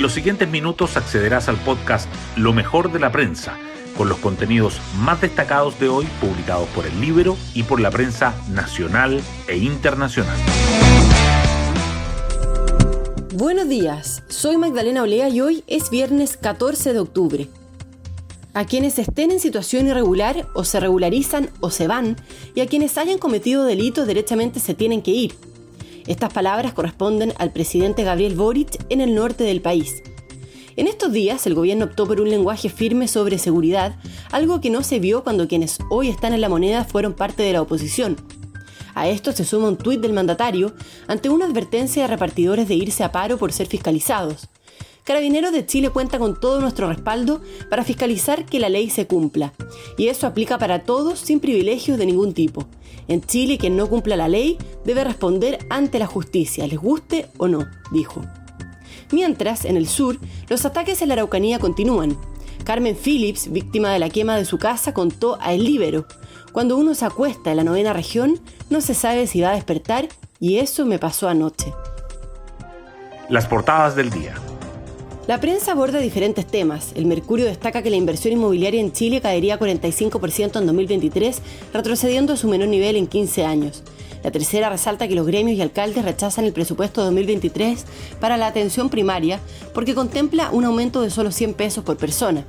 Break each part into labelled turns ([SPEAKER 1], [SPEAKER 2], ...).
[SPEAKER 1] En los siguientes minutos accederás al podcast Lo mejor de la prensa, con los contenidos más destacados de hoy publicados por el libro y por la prensa nacional e internacional.
[SPEAKER 2] Buenos días, soy Magdalena Olea y hoy es viernes 14 de octubre. A quienes estén en situación irregular o se regularizan o se van, y a quienes hayan cometido delitos derechamente se tienen que ir estas palabras corresponden al presidente Gabriel Boric en el norte del país. En estos días, el gobierno optó por un lenguaje firme sobre seguridad, algo que no se vio cuando quienes hoy están en la moneda fueron parte de la oposición. A esto se suma un tuit del mandatario ante una advertencia de repartidores de irse a paro por ser fiscalizados. Carabineros de Chile cuenta con todo nuestro respaldo para fiscalizar que la ley se cumpla, y eso aplica para todos sin privilegios de ningún tipo. En Chile, quien no cumpla la ley debe responder ante la justicia, les guste o no, dijo. Mientras, en el sur, los ataques en la Araucanía continúan. Carmen Phillips, víctima de la quema de su casa, contó a El Libero. Cuando uno se acuesta en la novena región, no se sabe si va a despertar y eso me pasó anoche.
[SPEAKER 1] Las portadas del día.
[SPEAKER 2] La prensa aborda diferentes temas. El Mercurio destaca que la inversión inmobiliaria en Chile caería 45% en 2023, retrocediendo a su menor nivel en 15 años. La tercera resalta que los gremios y alcaldes rechazan el presupuesto 2023 para la atención primaria porque contempla un aumento de solo 100 pesos por persona.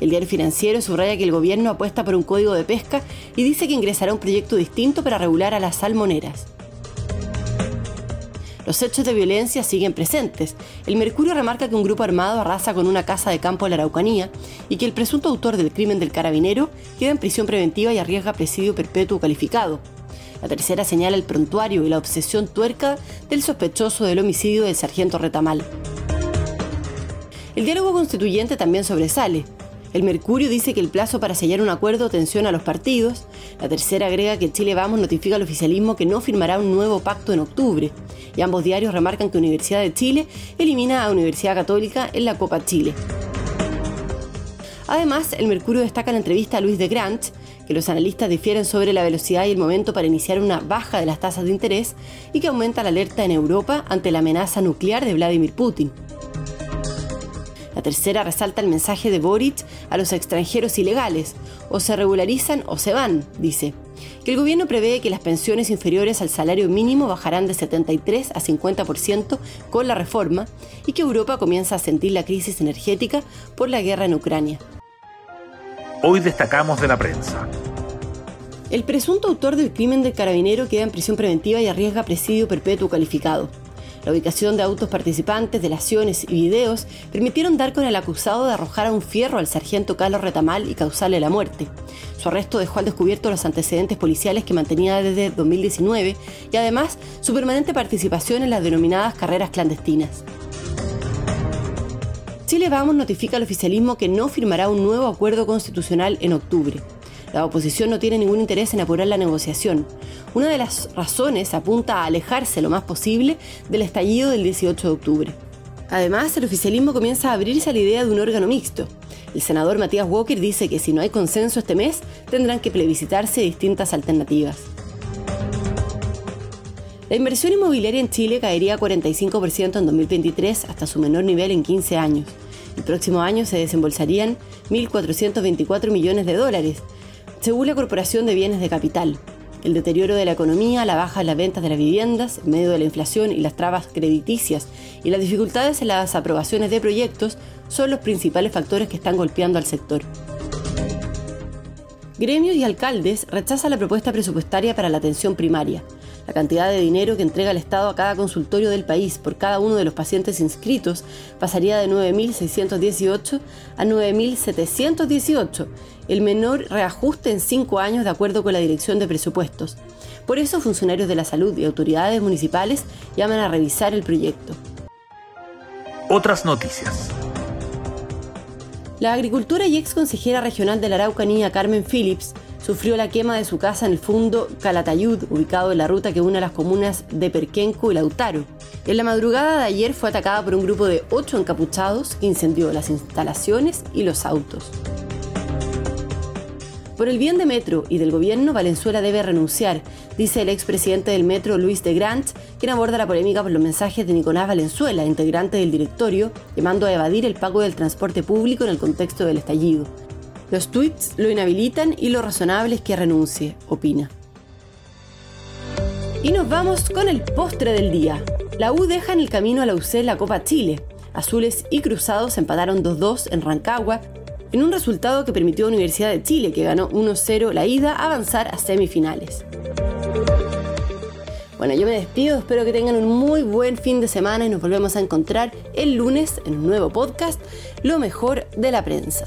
[SPEAKER 2] El diario financiero subraya que el gobierno apuesta por un código de pesca y dice que ingresará un proyecto distinto para regular a las salmoneras. Los hechos de violencia siguen presentes. El Mercurio remarca que un grupo armado arrasa con una casa de campo en la Araucanía y que el presunto autor del crimen del carabinero queda en prisión preventiva y arriesga presidio perpetuo calificado. La tercera señala el prontuario y la obsesión tuerca del sospechoso del homicidio del sargento Retamal. El diálogo constituyente también sobresale. El Mercurio dice que el plazo para sellar un acuerdo tensiona a los partidos. La tercera agrega que Chile Vamos notifica al oficialismo que no firmará un nuevo pacto en octubre. Y ambos diarios remarcan que Universidad de Chile elimina a Universidad Católica en la Copa Chile. Además, el Mercurio destaca la entrevista a Luis de Grant que los analistas difieren sobre la velocidad y el momento para iniciar una baja de las tasas de interés y que aumenta la alerta en Europa ante la amenaza nuclear de Vladimir Putin. La tercera resalta el mensaje de Boric a los extranjeros ilegales, o se regularizan o se van, dice. Que el gobierno prevé que las pensiones inferiores al salario mínimo bajarán de 73 a 50% con la reforma y que Europa comienza a sentir la crisis energética por la guerra en Ucrania.
[SPEAKER 1] Hoy destacamos de la prensa.
[SPEAKER 2] El presunto autor del crimen del carabinero queda en prisión preventiva y arriesga presidio perpetuo calificado. La ubicación de autos participantes, delaciones y videos permitieron dar con el acusado de arrojar a un fierro al sargento Carlos Retamal y causarle la muerte. Su arresto dejó al descubierto los antecedentes policiales que mantenía desde 2019 y además su permanente participación en las denominadas carreras clandestinas. Chile Vamos notifica al oficialismo que no firmará un nuevo acuerdo constitucional en octubre. La oposición no tiene ningún interés en apurar la negociación. Una de las razones apunta a alejarse lo más posible del estallido del 18 de octubre. Además, el oficialismo comienza a abrirse a la idea de un órgano mixto. El senador Matías Walker dice que si no hay consenso este mes, tendrán que plebiscitarse distintas alternativas. La inversión inmobiliaria en Chile caería 45% en 2023 hasta su menor nivel en 15 años. El próximo año se desembolsarían 1.424 millones de dólares, según la Corporación de Bienes de Capital. El deterioro de la economía, la baja en las ventas de las viviendas, en medio de la inflación y las trabas crediticias y las dificultades en las aprobaciones de proyectos son los principales factores que están golpeando al sector. Gremios y alcaldes rechazan la propuesta presupuestaria para la atención primaria. La cantidad de dinero que entrega el Estado a cada consultorio del país por cada uno de los pacientes inscritos pasaría de 9.618 a 9.718, el menor reajuste en cinco años de acuerdo con la Dirección de Presupuestos. Por eso, funcionarios de la salud y autoridades municipales llaman a revisar el proyecto.
[SPEAKER 1] Otras noticias.
[SPEAKER 2] La agricultura y ex consejera regional de la Araucanía, Carmen Phillips, sufrió la quema de su casa en el fondo Calatayud, ubicado en la ruta que une las comunas de Perquenco y Lautaro. En la madrugada de ayer fue atacada por un grupo de ocho encapuchados que incendió las instalaciones y los autos. Por el bien de Metro y del gobierno, Valenzuela debe renunciar, dice el expresidente del Metro, Luis de Grant, quien aborda la polémica por los mensajes de Nicolás Valenzuela, integrante del directorio, llamando a evadir el pago del transporte público en el contexto del estallido. Los tweets lo inhabilitan y lo razonable es que renuncie, opina. Y nos vamos con el postre del día. La U deja en el camino a la UC la Copa Chile. Azules y Cruzados empataron 2-2 en Rancagua, en un resultado que permitió a Universidad de Chile, que ganó 1-0 la ida, avanzar a semifinales. Bueno, yo me despido, espero que tengan un muy buen fin de semana y nos volvemos a encontrar el lunes en un nuevo podcast, Lo mejor de la prensa.